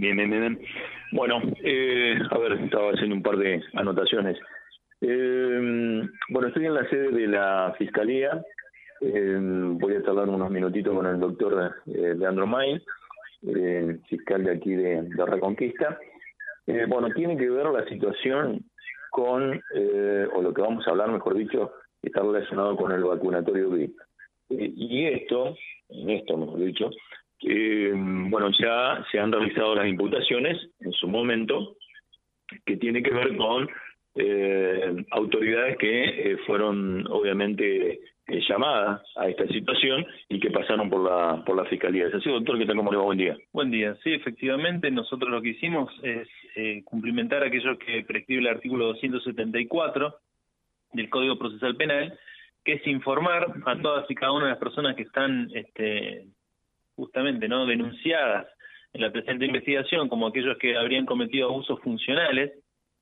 Bien, bien, bien. Bueno, eh, a ver, estaba haciendo un par de anotaciones. Eh, bueno, estoy en la sede de la Fiscalía. Eh, voy a tardar unos minutitos con el doctor eh, Leandro May, fiscal de aquí de, de Reconquista. Bueno, tiene que ver la situación con, o lo que vamos a hablar, mejor dicho, está relacionado con el vacunatorio. Eh, y esto, en esto mejor dicho, eh, bueno, ya se han realizado las imputaciones en su momento, que tiene que ver con eh, autoridades que eh, fueron obviamente eh, llamadas a esta situación y que pasaron por la por la fiscalía. ¿Es así, doctor? ¿Qué tal? ¿Cómo le va? Buen día. Buen día. Sí, efectivamente, nosotros lo que hicimos es eh, cumplimentar aquello que prescribe el artículo 274 del Código Procesal Penal, que es informar a todas y cada una de las personas que están este, justamente no denunciadas en la presente investigación como aquellos que habrían cometido abusos funcionales,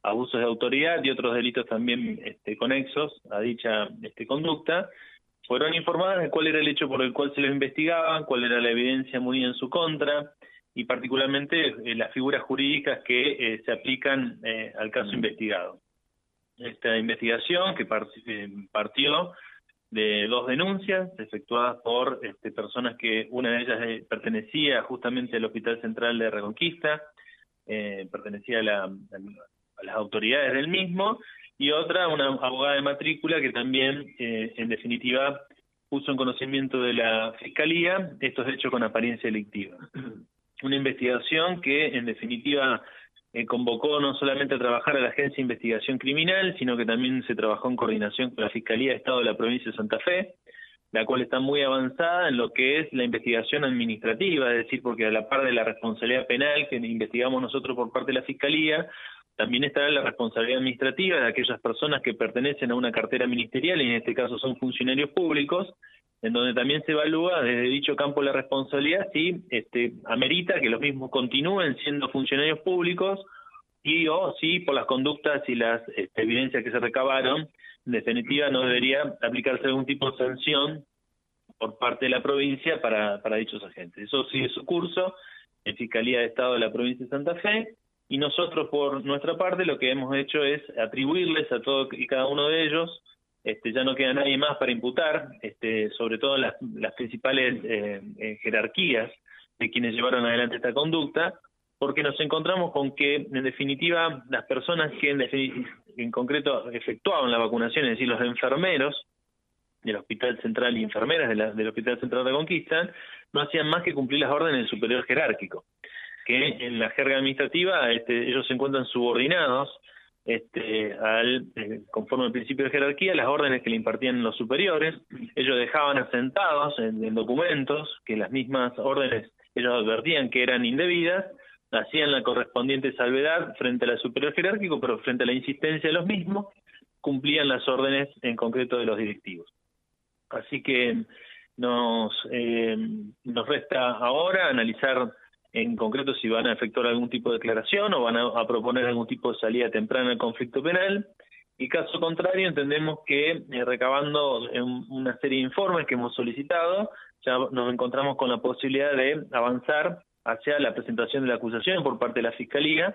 abusos de autoridad y otros delitos también este, conexos a dicha este, conducta, fueron informadas de cuál era el hecho por el cual se les investigaba, cuál era la evidencia muy en su contra y particularmente eh, las figuras jurídicas que eh, se aplican eh, al caso investigado. Esta investigación que eh, partió de dos denuncias efectuadas por este, personas que una de ellas eh, pertenecía justamente al Hospital Central de Reconquista, eh, pertenecía a, la, las autoridades del mismo, y otra, una abogada de matrícula que también, eh, en definitiva, puso en conocimiento de la Fiscalía estos hechos con apariencia delictiva. Una investigación que, en definitiva, eh, convocó no solamente a trabajar a la Agencia de Investigación Criminal, sino que también se trabajó en coordinación con la Fiscalía de Estado de la provincia de Santa Fe, la cual está muy avanzada en lo que es la investigación administrativa, es decir, porque a la par de la responsabilidad penal que investigamos nosotros por parte de la Fiscalía, también estará la responsabilidad administrativa de aquellas personas que pertenecen a una cartera ministerial, y en este caso son funcionarios públicos, en donde también se evalúa desde dicho campo la responsabilidad si este, amerita que los mismos continúen siendo funcionarios públicos y o si por las conductas y las este, evidencias que se recabaron, en definitiva no debería aplicarse algún tipo de sanción por parte de la provincia para, para dichos agentes. Eso sigue su curso en Fiscalía de Estado de la provincia de Santa Fe y nosotros por nuestra parte lo que hemos hecho es atribuirles a todos y cada uno de ellos este, ya no queda nadie más para imputar, este, sobre todo las, las principales eh, eh, jerarquías de quienes llevaron adelante esta conducta, porque nos encontramos con que, en definitiva, las personas que en, en concreto efectuaban la vacunación, es decir, los enfermeros del Hospital Central y enfermeras de la, del Hospital Central de Conquista, no hacían más que cumplir las órdenes del superior jerárquico, que en la jerga administrativa este, ellos se encuentran subordinados este, al, eh, conforme al principio de jerarquía, las órdenes que le impartían los superiores. Ellos dejaban asentados en, en, documentos que las mismas órdenes ellos advertían que eran indebidas, hacían la correspondiente salvedad frente a la superior jerárquico, pero frente a la insistencia de los mismos, cumplían las órdenes en concreto de los directivos. Así que nos, eh, nos resta ahora analizar en concreto si van a efectuar algún tipo de declaración o van a, proponer algún tipo de salida temprana al conflicto penal. Y caso contrario, entendemos que eh, recabando una serie de informes que hemos solicitado, ya nos encontramos con la posibilidad de avanzar hacia la presentación de la acusación por parte de la Fiscalía,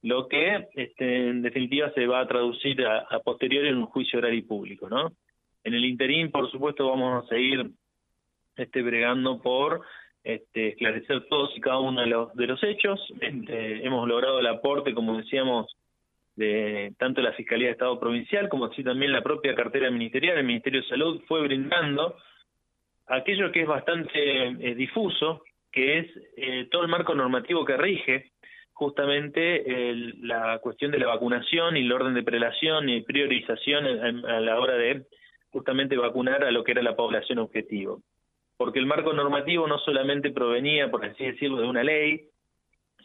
lo que este, en definitiva se va a traducir a, a posteriori en un juicio oral y público. ¿no? En el interín, por supuesto, vamos a seguir este, bregando por este, esclarecer todos y cada uno de los, de los hechos. Este, hemos logrado el aporte, como decíamos, de tanto la Fiscalía de Estado Provincial como así también la propia cartera ministerial, el Ministerio de Salud fue brindando aquello que es bastante eh, difuso, que es eh, todo el marco normativo que rige justamente el, la cuestión de la vacunación y el orden de prelación y priorización a, a la hora de justamente vacunar a lo que era la población objetivo porque el marco normativo no solamente provenía, por así decirlo, de una ley,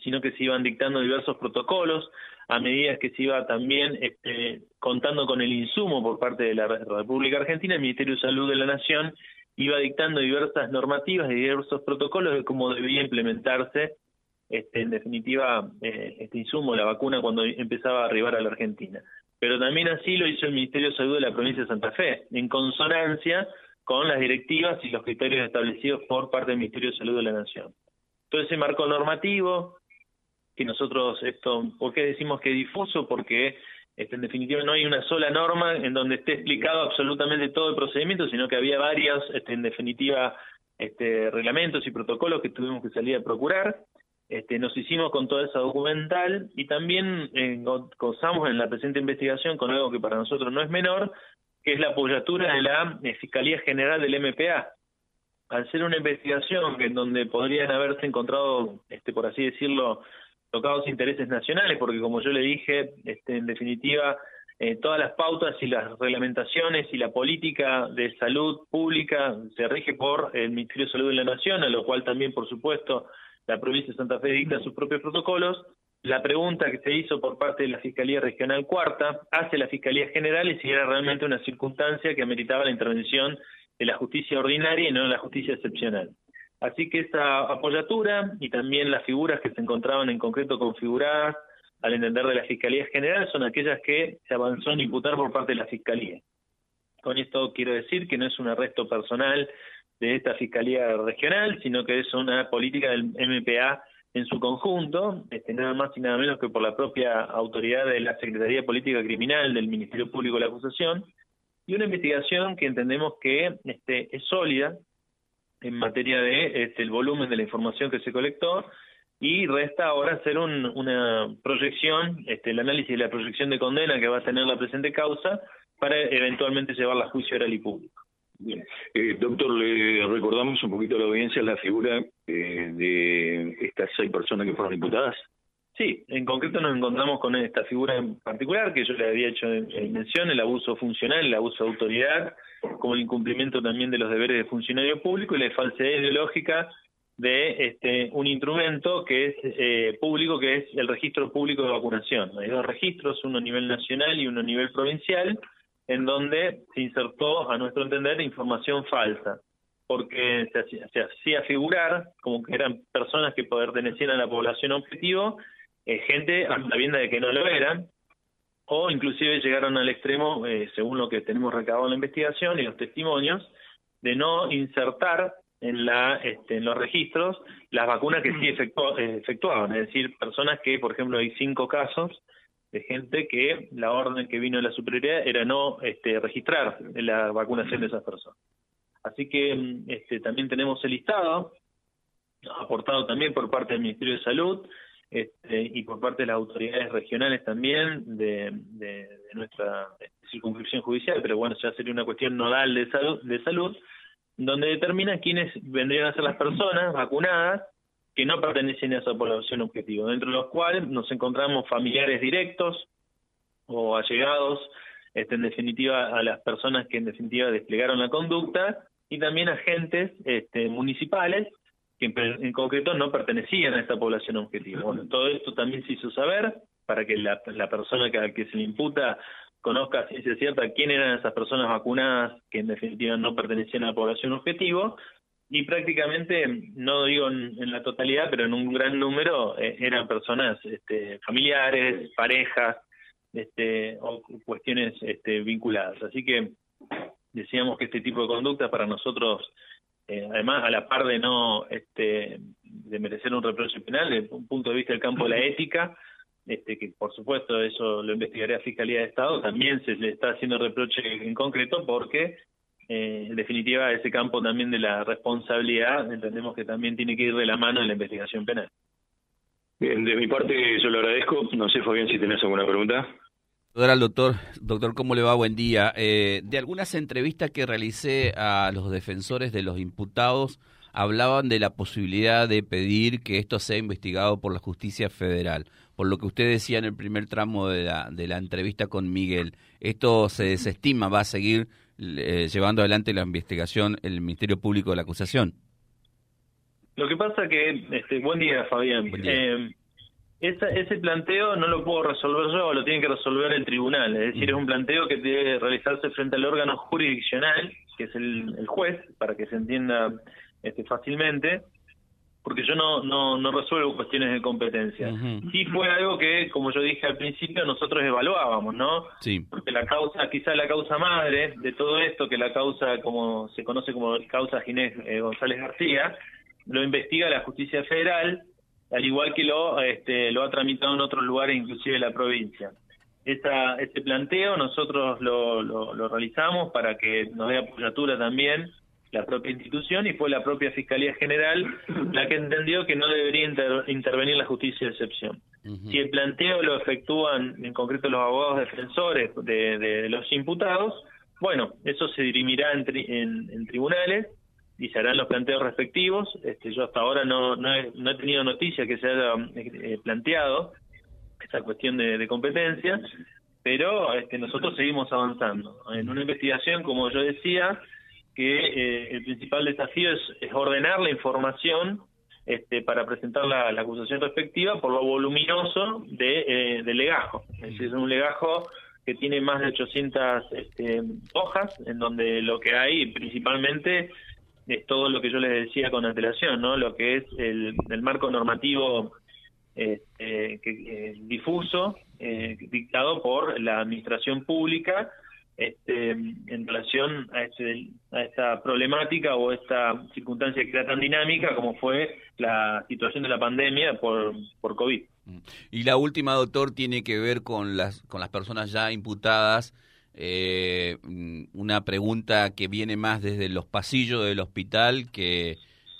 sino que se iban dictando diversos protocolos a medida que se iba también este, contando con el insumo por parte de la República Argentina, el Ministerio de Salud de la Nación iba dictando diversas normativas y diversos protocolos de cómo debía implementarse, este, en definitiva, eh, este insumo, la vacuna, cuando empezaba a arribar a la Argentina. Pero también así lo hizo el Ministerio de Salud de la provincia de Santa Fe, en consonancia con las directivas y los criterios establecidos por parte del Ministerio de Salud de la Nación. Todo ese marco normativo que nosotros esto, ¿por qué decimos que es difuso? Porque este, en definitiva no hay una sola norma en donde esté explicado absolutamente todo el procedimiento, sino que había varios, este, en definitiva, este, reglamentos y protocolos que tuvimos que salir a procurar. Este, nos hicimos con toda esa documental y también eh, gozamos en la presente investigación con algo que para nosotros no es menor, que es la apoyatura de la Fiscalía General del MPA. Al ser una investigación en donde podrían haberse encontrado, este, por así decirlo, tocados intereses nacionales, porque como yo le dije, este, en definitiva, eh, todas las pautas y las reglamentaciones y la política de salud pública se rige por el Ministerio de Salud de la Nación, a lo cual también, por supuesto, la provincia de Santa Fe dicta sus propios protocolos. La pregunta que se hizo por parte de la Fiscalía Regional Cuarta hace la Fiscalía General y si era realmente una circunstancia que ameritaba la intervención de la justicia ordinaria y no de la justicia excepcional. Así que esa apoyatura y también las figuras que se encontraban en concreto configuradas al entender de la Fiscalía General son aquellas que se avanzó en imputar por parte de la Fiscalía. Con esto quiero decir que no es un arresto personal de esta Fiscalía Regional, sino que es una política del MPA en su conjunto, este, nada más y nada menos que por la propia autoridad de la Secretaría Política Criminal del Ministerio Público de la Acusación, y una investigación que entendemos que este, es sólida en materia de este, volumen de la información que se colectó y resta ahora hacer una proyección, este, el análisis de la proyección de condena que va a tener la presente causa para eventualmente llevarla a juicio oral y público. Bien. Eh, doctor, le recordamos un poquito a la audiencia la figura eh, de estas seis personas que fueron imputadas. Sí, en concreto nos encontramos con esta figura en particular que yo le había hecho en, mención, el abuso funcional, el abuso de autoridad, como el incumplimiento también de los deberes de funcionario público y la falsedad ideológica de este un instrumento que es eh, público, que es el registro público de vacunación. Hay dos registros, uno a nivel nacional y uno a nivel provincial, en donde se insertó, a nuestro entender, información falsa, porque se se hacía figurar como que eran personas que pertenecían a la población objetivo eh, gente a sabienda de que no lo eran, o inclusive llegaron al extremo, eh, según lo que tenemos recabado en la investigación y los testimonios, de no insertar en, la, este, en los registros las vacunas que sí eh, efectuaban, es decir, personas que, por ejemplo, hay cinco casos de gente que la orden que vino de la superioridad era no este, registrar la vacunación de esas personas. Así que mm, este, también tenemos el listado, aportado también por parte del Ministerio de Salud, este, y por parte de las autoridades regionales también de, nuestra circunscripción judicial, pero bueno, ya sería una cuestión nodal de salud, de salud, donde determina quiénes vendrían a ser las personas vacunadas que no pertenecen a esa población objetivo, dentro de los cuales nos encontramos familiares directos o allegados, este, en definitiva, a las personas que en definitiva desplegaron la conducta, y también agentes este, municipales que en, concreto no pertenecían a esta población objetivo. Bueno, todo esto también se hizo saber para que la, persona que, a que se le imputa conozca a ciencia cierta quién eran esas personas vacunadas que en definitiva no pertenecían a la población objetivo y prácticamente, no digo en, la totalidad, pero en un gran número eh, eran personas este, familiares, parejas este, o cuestiones este, vinculadas. Así que decíamos que este tipo de conducta para nosotros eh, además a la par de no este, de merecer un reproche penal, desde un punto de vista del campo de la ética, este, que por supuesto eso lo investigaría Fiscalía de Estado, también se le está haciendo reproche en concreto porque eh, en definitiva ese campo también de la responsabilidad entendemos que también tiene que ir de la mano de la investigación penal. Bien, de mi parte yo lo agradezco. No sé, Fabián, si tenés alguna pregunta. Doctor, doctor, doctor, ¿cómo le va? Buen día. Eh, de algunas entrevistas que realicé a los defensores de los imputados, hablaban de la posibilidad de pedir que esto sea investigado por la justicia federal. Por lo que usted decía en el primer tramo de la, de la entrevista con Miguel, esto se desestima, va a seguir eh, llevando adelante la investigación el Ministerio Público de la Acusación. Lo que pasa que, este, buen día, Fabián. Eh, ese planteo no lo puedo resolver yo, lo tiene que resolver el tribunal. Es decir, es un planteo que debe realizarse frente al órgano jurisdiccional, que es el, juez, para que se entienda este, fácilmente, porque yo no, no, no resuelvo cuestiones de competencia. Sí fue algo que, como yo dije al principio, nosotros evaluábamos, ¿no? Sí. Porque la causa, quizá la causa madre de todo esto, que la causa, como se conoce como causa Ginés eh, González García, lo investiga la justicia federal al igual que lo, este, lo ha tramitado en otros lugares, inclusive la provincia. Esta, este planteo nosotros lo, lo, realizamos para que nos dé apoyatura también la propia institución y fue la propia Fiscalía General la que entendió que no debería intervenir la justicia de excepción. Si el planteo lo efectúan en concreto los abogados defensores de, los imputados, bueno, eso se dirimirá en, en, tribunales y se harán los planteos respectivos. Este, yo hasta ahora no, no, he, no he tenido noticia que se haya eh, planteado esta cuestión de, competencia, pero este, nosotros seguimos avanzando. En una investigación, como yo decía, que eh, el principal desafío es, ordenar la información este, para presentar la, acusación respectiva por lo voluminoso de, eh, del legajo. Es decir, es un legajo que tiene más de 800 este, hojas, en donde lo que hay principalmente es todo lo que yo les decía con antelación, ¿no? Lo que es el, el marco normativo este, que, eh, difuso, eh, dictado por la administración pública este, en relación a, este, a esta problemática o esta circunstancia que era tan dinámica como fue la situación de la pandemia por, por COVID. Y la última, doctor, tiene que ver con las, con las personas ya imputadas. Eh, una pregunta que viene más desde los pasillos del hospital que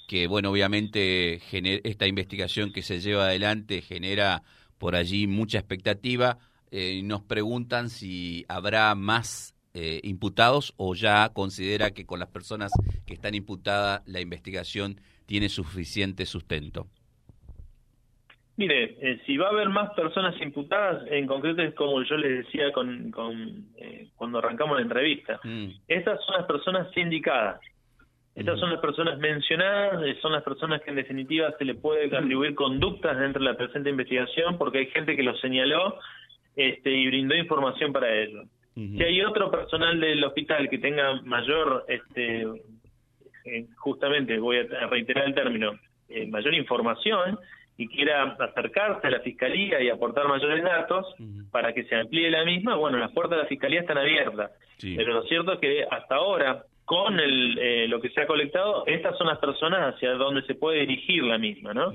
que bueno, obviamente esta investigación que se lleva adelante genera por allí mucha expectativa. Eh, nos preguntan si habrá más eh, imputados o ya considera que con las personas que están imputadas la investigación tiene suficiente sustento. Mire, eh, si va a haber más personas imputadas, en concreto es como yo les decía con, cuando arrancamos la entrevista. Mm. Estas son las personas sindicadas. Estas son las personas mencionadas, eh, son las personas que en definitiva se le puede atribuir conductas dentro de la presente investigación porque hay gente que lo señaló este, y brindó información para ello. Si hay otro personal del hospital que tenga mayor, este, eh, justamente voy a reiterar el término, eh, mayor información y quiera acercarse a la fiscalía y aportar mayores datos para que se amplíe la misma, bueno, las puertas de la fiscalía están abiertas. Pero lo cierto es que hasta ahora con el, eh, lo que se ha colectado, estas son las personas hacia donde se puede dirigir la misma, ¿no?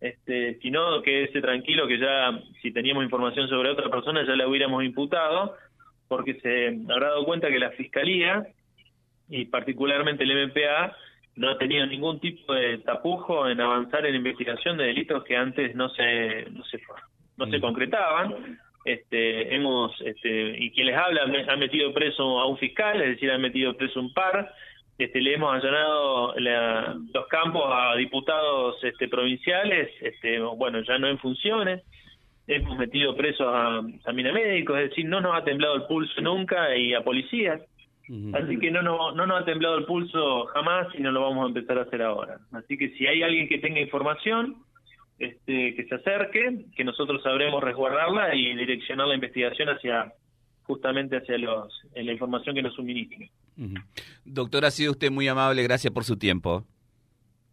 Este, si no, quédese tranquilo que ya, si teníamos información sobre otra persona, ya la hubiéramos imputado, porque se habrá dado cuenta que la Fiscalía, y particularmente el MPA, no ha tenido ningún tipo de tapujo en avanzar en investigación de delitos que antes no se, no se, no se concretaban este, hemos este, y quien les habla ha metido preso a un fiscal, es decir, ha metido preso un par. Este, le hemos allanado los campos a diputados este, provinciales, este, bueno, ya no en funciones. Hemos metido preso a, a médicos, es decir, no nos ha temblado el pulso nunca y a policías. Así que no, no, no nos ha temblado el pulso jamás y no lo vamos a empezar a hacer ahora. Así que si hay alguien que tenga información, este, que se acerque, que nosotros sabremos resguardarla y direccionar la investigación hacia justamente hacia los, la información que nos Doctor, ha sido usted muy amable, gracias por su tiempo.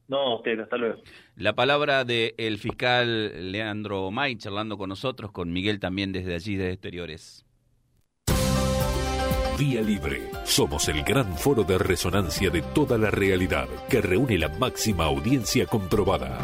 No, usted, hasta luego. La palabra del el fiscal Leandro May charlando con nosotros, con Miguel también desde allí, de Exteriores. Vía Libre. Somos el gran foro de resonancia de toda la realidad que reúne la máxima audiencia comprobada.